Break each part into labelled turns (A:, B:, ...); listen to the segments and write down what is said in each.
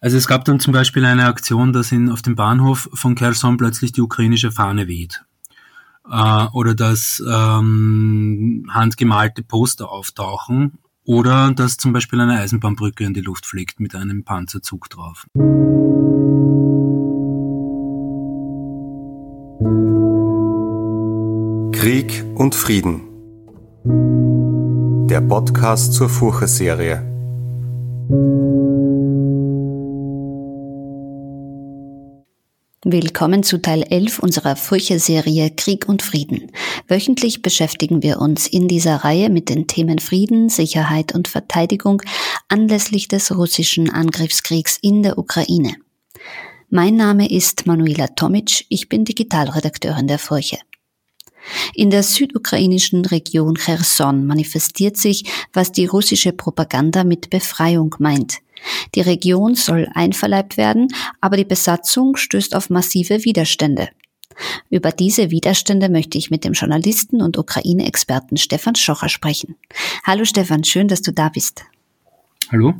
A: Also es gab dann zum Beispiel eine Aktion, dass in, auf dem Bahnhof von Kherson plötzlich die ukrainische Fahne weht. Äh, oder dass ähm, handgemalte Poster auftauchen. Oder dass zum Beispiel eine Eisenbahnbrücke in die Luft fliegt mit einem Panzerzug drauf.
B: Krieg und Frieden. Der Podcast zur Furche-Serie.
C: Willkommen zu Teil 11 unserer Furche-Serie Krieg und Frieden. Wöchentlich beschäftigen wir uns in dieser Reihe mit den Themen Frieden, Sicherheit und Verteidigung anlässlich des russischen Angriffskriegs in der Ukraine. Mein Name ist Manuela Tomic, ich bin Digitalredakteurin der Furche. In der südukrainischen Region Cherson manifestiert sich, was die russische Propaganda mit Befreiung meint. Die Region soll einverleibt werden, aber die Besatzung stößt auf massive Widerstände. Über diese Widerstände möchte ich mit dem Journalisten und Ukraine-Experten Stefan Schocher sprechen. Hallo Stefan, schön, dass du da bist.
A: Hallo.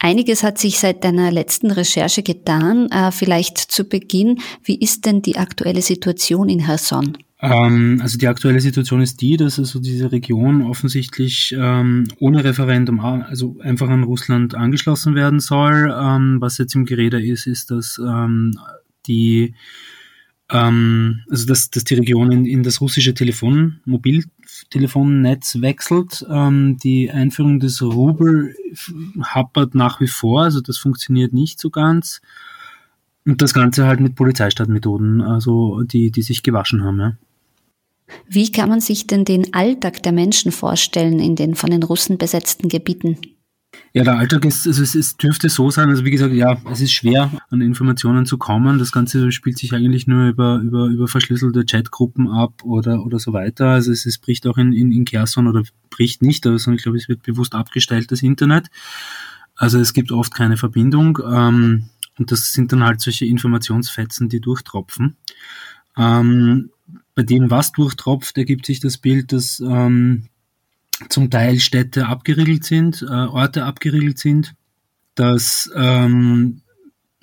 C: Einiges hat sich seit deiner letzten Recherche getan. Äh, vielleicht zu Beginn, wie ist denn die aktuelle Situation in Herson?
A: Ähm, also die aktuelle Situation ist die, dass also diese Region offensichtlich ähm, ohne Referendum, also einfach an Russland angeschlossen werden soll. Ähm, was jetzt im Gerede ist, ist, dass ähm, die ähm, also dass, dass die Region in, in das russische Telefon, Mobiltelefonnetz wechselt. Ähm, die Einführung des Rubel happert nach wie vor, also das funktioniert nicht so ganz. Und das Ganze halt mit Polizeistaatmethoden, also die, die sich gewaschen haben, ja.
C: Wie kann man sich denn den Alltag der Menschen vorstellen in den von den Russen besetzten Gebieten?
A: Ja, der Alltag ist, also es, es dürfte so sein, also wie gesagt, ja, es ist schwer, an Informationen zu kommen. Das Ganze spielt sich eigentlich nur über, über, über verschlüsselte Chatgruppen ab oder, oder so weiter. Also es, es bricht auch in, in, in Kherson oder bricht nicht, also ich glaube, es wird bewusst abgestellt, das Internet. Also es gibt oft keine Verbindung. Ähm, und das sind dann halt solche Informationsfetzen, die durchtropfen. Ähm, bei denen was durchtropft, ergibt sich das Bild, dass ähm, zum Teil Städte abgeriegelt sind, äh, Orte abgeriegelt sind, dass ähm,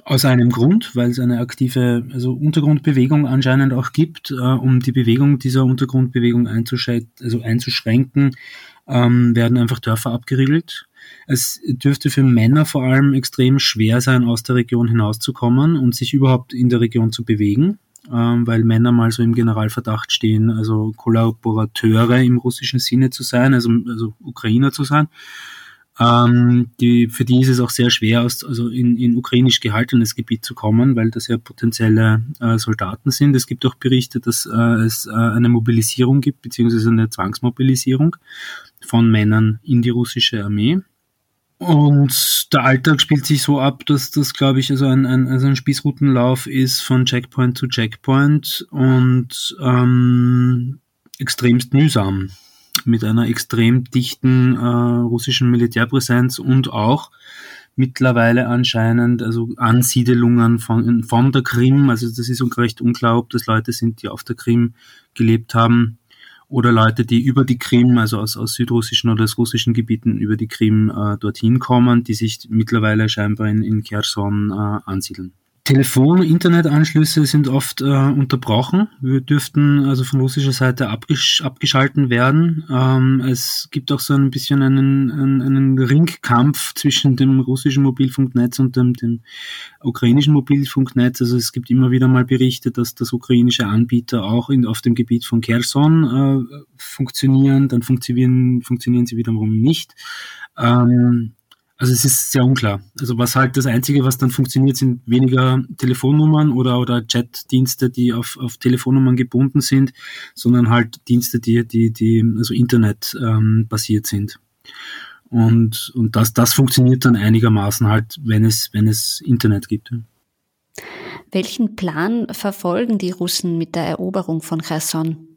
A: aus einem Grund, weil es eine aktive also Untergrundbewegung anscheinend auch gibt, äh, um die Bewegung dieser Untergrundbewegung also einzuschränken, ähm, werden einfach Dörfer abgeriegelt. Es dürfte für Männer vor allem extrem schwer sein, aus der Region hinauszukommen und sich überhaupt in der Region zu bewegen ähm, weil Männer mal so im Generalverdacht stehen, also Kollaborateure im russischen Sinne zu sein, also, also Ukrainer zu sein. Ähm, die, für die ist es auch sehr schwer, aus, also in, in ukrainisch gehaltenes Gebiet zu kommen, weil das ja potenzielle äh, Soldaten sind. Es gibt auch Berichte, dass äh, es äh, eine Mobilisierung gibt, beziehungsweise eine Zwangsmobilisierung von Männern in die russische Armee. Und der Alltag spielt sich so ab, dass das, glaube ich, also ein, ein, also ein Spießrutenlauf ist von Checkpoint zu Checkpoint und ähm, extremst mühsam. Mit einer extrem dichten äh, russischen Militärpräsenz und auch mittlerweile anscheinend also Ansiedelungen von, von der Krim, also das ist recht unklar, ob das Leute sind, die auf der Krim gelebt haben, oder Leute, die über die Krim, also aus, aus südrussischen oder aus russischen Gebieten über die Krim äh, dorthin kommen, die sich mittlerweile scheinbar in, in Kherson äh, ansiedeln. Telefon- und Internetanschlüsse sind oft äh, unterbrochen. Wir dürften also von russischer Seite abgesch abgeschalten werden. Ähm, es gibt auch so ein bisschen einen, einen, einen Ringkampf zwischen dem russischen Mobilfunknetz und dem, dem ukrainischen Mobilfunknetz. Also es gibt immer wieder mal Berichte, dass das ukrainische Anbieter auch in, auf dem Gebiet von Kherson äh, funktionieren. Dann funktionieren, funktionieren sie wiederum nicht. Ähm, also es ist sehr unklar. Also was halt das Einzige, was dann funktioniert, sind weniger Telefonnummern oder, oder Chatdienste, die auf, auf Telefonnummern gebunden sind, sondern halt Dienste, die, die, die also Internet ähm, basiert sind. Und, und das, das funktioniert dann einigermaßen halt, wenn es, wenn es Internet gibt.
C: Welchen Plan verfolgen die Russen mit der Eroberung von Cherson?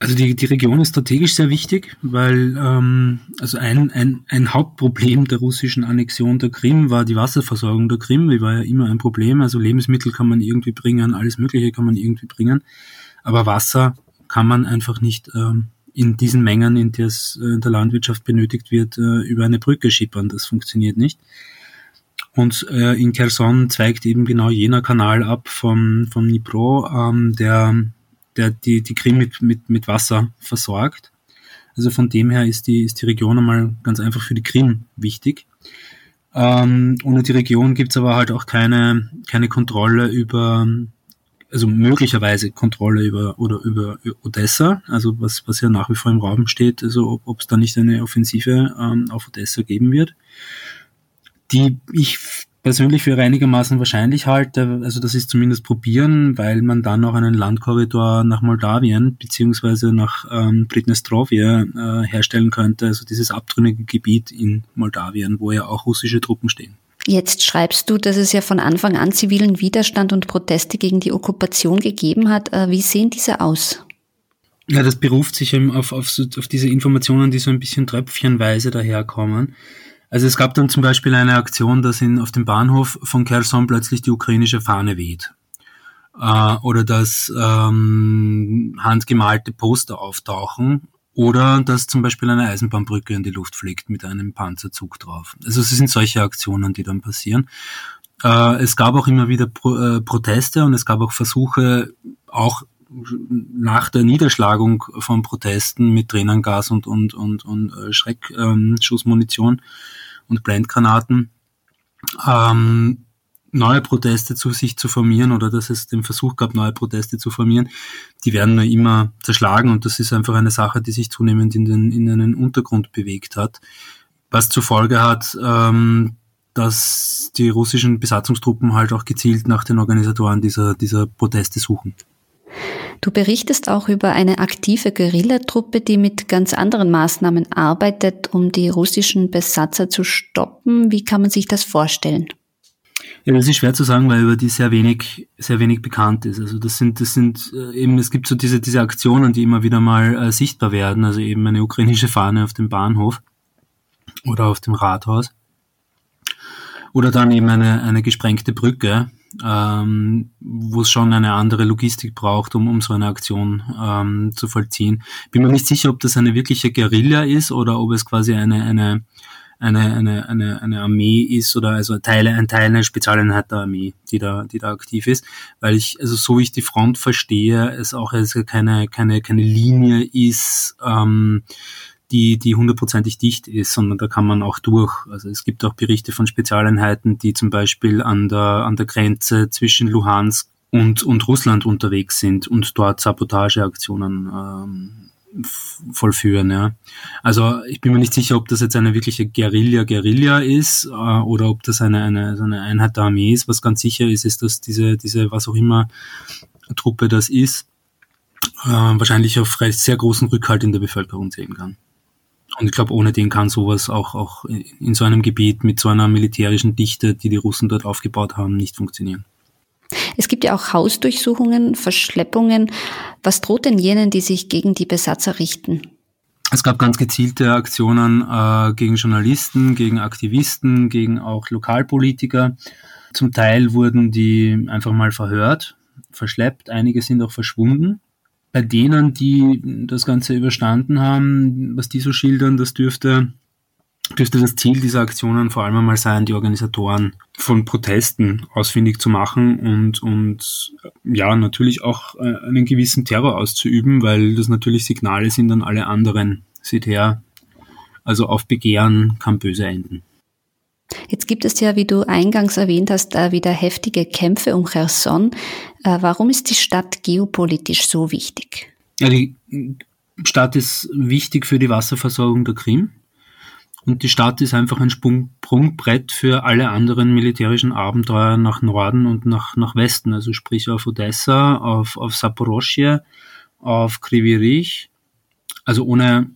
A: Also die, die Region ist strategisch sehr wichtig, weil ähm, also ein, ein, ein Hauptproblem der russischen Annexion der Krim war die Wasserversorgung der Krim. Die war ja immer ein Problem. Also Lebensmittel kann man irgendwie bringen, alles Mögliche kann man irgendwie bringen. Aber Wasser kann man einfach nicht ähm, in diesen Mengen, in der es äh, in der Landwirtschaft benötigt wird, äh, über eine Brücke schippern. Das funktioniert nicht. Und äh, in Kherson zweigt eben genau jener Kanal ab vom, vom Dnipro, ähm, der, der die, die Krim mit, mit, mit Wasser versorgt. Also von dem her ist die, ist die Region einmal ganz einfach für die Krim wichtig. Ähm, ohne die Region gibt's aber halt auch keine, keine Kontrolle über, also möglicherweise Kontrolle über oder über Odessa, also was, was ja nach wie vor im Raum steht, also ob es da nicht eine Offensive ähm, auf Odessa geben wird die ich persönlich für einigermaßen wahrscheinlich halte. Also das ist zumindest probieren, weil man dann auch einen Landkorridor nach Moldawien beziehungsweise nach ähm, Pridnestrovje äh, herstellen könnte, also dieses abtrünnige Gebiet in Moldawien, wo ja auch russische Truppen stehen.
C: Jetzt schreibst du, dass es ja von Anfang an zivilen Widerstand und Proteste gegen die Okkupation gegeben hat. Äh, wie sehen diese aus?
A: Ja, das beruft sich eben auf, auf, auf diese Informationen, die so ein bisschen tröpfchenweise daherkommen. Also es gab dann zum Beispiel eine Aktion, dass in, auf dem Bahnhof von Kherson plötzlich die ukrainische Fahne weht. Äh, oder dass ähm, handgemalte Poster auftauchen. Oder dass zum Beispiel eine Eisenbahnbrücke in die Luft fliegt mit einem Panzerzug drauf. Also es sind solche Aktionen, die dann passieren. Äh, es gab auch immer wieder Pro äh, Proteste und es gab auch Versuche, auch nach der Niederschlagung von Protesten mit Tränengas und, und, und, und äh, Schreckschussmunition ähm, und Blendgranaten ähm, neue Proteste zu sich zu formieren oder dass es den Versuch gab, neue Proteste zu formieren, die werden nur immer zerschlagen und das ist einfach eine Sache, die sich zunehmend in den, in einen Untergrund bewegt hat, was zur Folge hat, ähm, dass die russischen Besatzungstruppen halt auch gezielt nach den Organisatoren dieser, dieser Proteste suchen.
C: Du berichtest auch über eine aktive Guerillatruppe, die mit ganz anderen Maßnahmen arbeitet, um die russischen Besatzer zu stoppen. Wie kann man sich das vorstellen?
A: Ja, das ist schwer zu sagen, weil über die sehr wenig, sehr wenig bekannt ist. Also das sind, das sind äh, eben, es gibt so diese, diese Aktionen, die immer wieder mal äh, sichtbar werden. Also eben eine ukrainische Fahne auf dem Bahnhof oder auf dem Rathaus. Oder dann eben eine, eine gesprengte Brücke, ähm, wo es schon eine andere Logistik braucht, um, um so eine Aktion ähm, zu vollziehen. Bin mir nicht sicher, ob das eine wirkliche Guerilla ist oder ob es quasi eine, eine, eine, eine, eine, eine Armee ist oder also Teile, ein Teil einer Spezialeinheit der Armee, die da, die da aktiv ist, weil ich, also so wie ich die Front verstehe, es auch also keine, keine, keine Linie ist, ähm, die, die hundertprozentig dicht ist, sondern da kann man auch durch. Also es gibt auch Berichte von Spezialeinheiten, die zum Beispiel an der, an der Grenze zwischen Luhansk und, und Russland unterwegs sind und dort Sabotageaktionen ähm, vollführen. Ja. Also ich bin mir nicht sicher, ob das jetzt eine wirkliche Guerilla-Guerilla ist äh, oder ob das eine, eine, eine Einheit der Armee ist. Was ganz sicher ist, ist, dass diese, diese was auch immer Truppe das ist, äh, wahrscheinlich auf sehr großen Rückhalt in der Bevölkerung zählen kann. Und ich glaube, ohne den kann sowas auch, auch in so einem Gebiet mit so einer militärischen Dichte, die die Russen dort aufgebaut haben, nicht funktionieren.
C: Es gibt ja auch Hausdurchsuchungen, Verschleppungen. Was droht denn jenen, die sich gegen die Besatzer richten?
A: Es gab ganz gezielte Aktionen äh, gegen Journalisten, gegen Aktivisten, gegen auch Lokalpolitiker. Zum Teil wurden die einfach mal verhört, verschleppt, einige sind auch verschwunden bei denen, die das Ganze überstanden haben, was die so schildern, das dürfte, dürfte das Ziel dieser Aktionen vor allem einmal sein, die Organisatoren von Protesten ausfindig zu machen und, und ja, natürlich auch äh, einen gewissen Terror auszuüben, weil das natürlich Signale sind an alle anderen. Seht her, also auf Begehren kann böse enden.
C: Jetzt gibt es ja, wie du eingangs erwähnt hast, wieder heftige Kämpfe um Cherson. Äh, warum ist die Stadt geopolitisch so wichtig?
A: Ja, die Stadt ist wichtig für die Wasserversorgung der Krim. Und die Stadt ist einfach ein Sprungbrett für alle anderen militärischen Abenteuer nach Norden und nach, nach Westen, also sprich auf Odessa, auf, auf Saporoschje, auf Krivirich. Also ohne,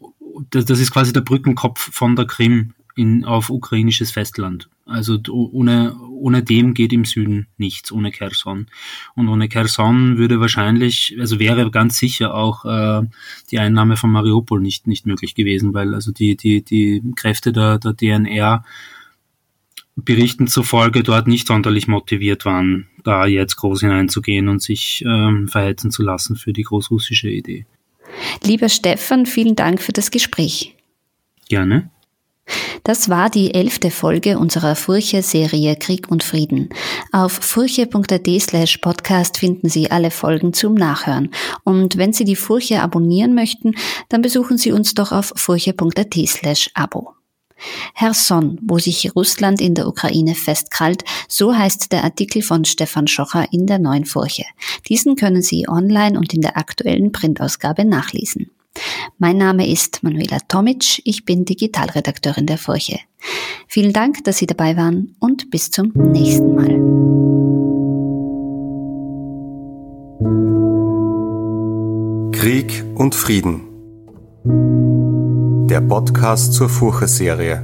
A: das, das ist quasi der Brückenkopf von der Krim in, auf ukrainisches Festland. Also ohne, ohne dem geht im Süden nichts, ohne Kherson. Und ohne Kherson würde wahrscheinlich, also wäre ganz sicher auch äh, die Einnahme von Mariupol nicht, nicht möglich gewesen, weil also die, die, die Kräfte der, der DNR Berichten zufolge dort nicht sonderlich motiviert waren, da jetzt groß hineinzugehen und sich ähm, verhetzen zu lassen für die großrussische Idee.
C: Lieber Stefan, vielen Dank für das Gespräch.
A: Gerne.
C: Das war die elfte Folge unserer Furche-Serie Krieg und Frieden. Auf furche.at slash podcast finden Sie alle Folgen zum Nachhören. Und wenn Sie die Furche abonnieren möchten, dann besuchen Sie uns doch auf furche.at slash abo. Herson, wo sich Russland in der Ukraine festkrallt, so heißt der Artikel von Stefan Schocher in der neuen Furche. Diesen können Sie online und in der aktuellen Printausgabe nachlesen. Mein Name ist Manuela Tomic, ich bin Digitalredakteurin der Furche. Vielen Dank, dass Sie dabei waren und bis zum nächsten Mal.
B: Krieg und Frieden. Der Podcast zur Furche-Serie.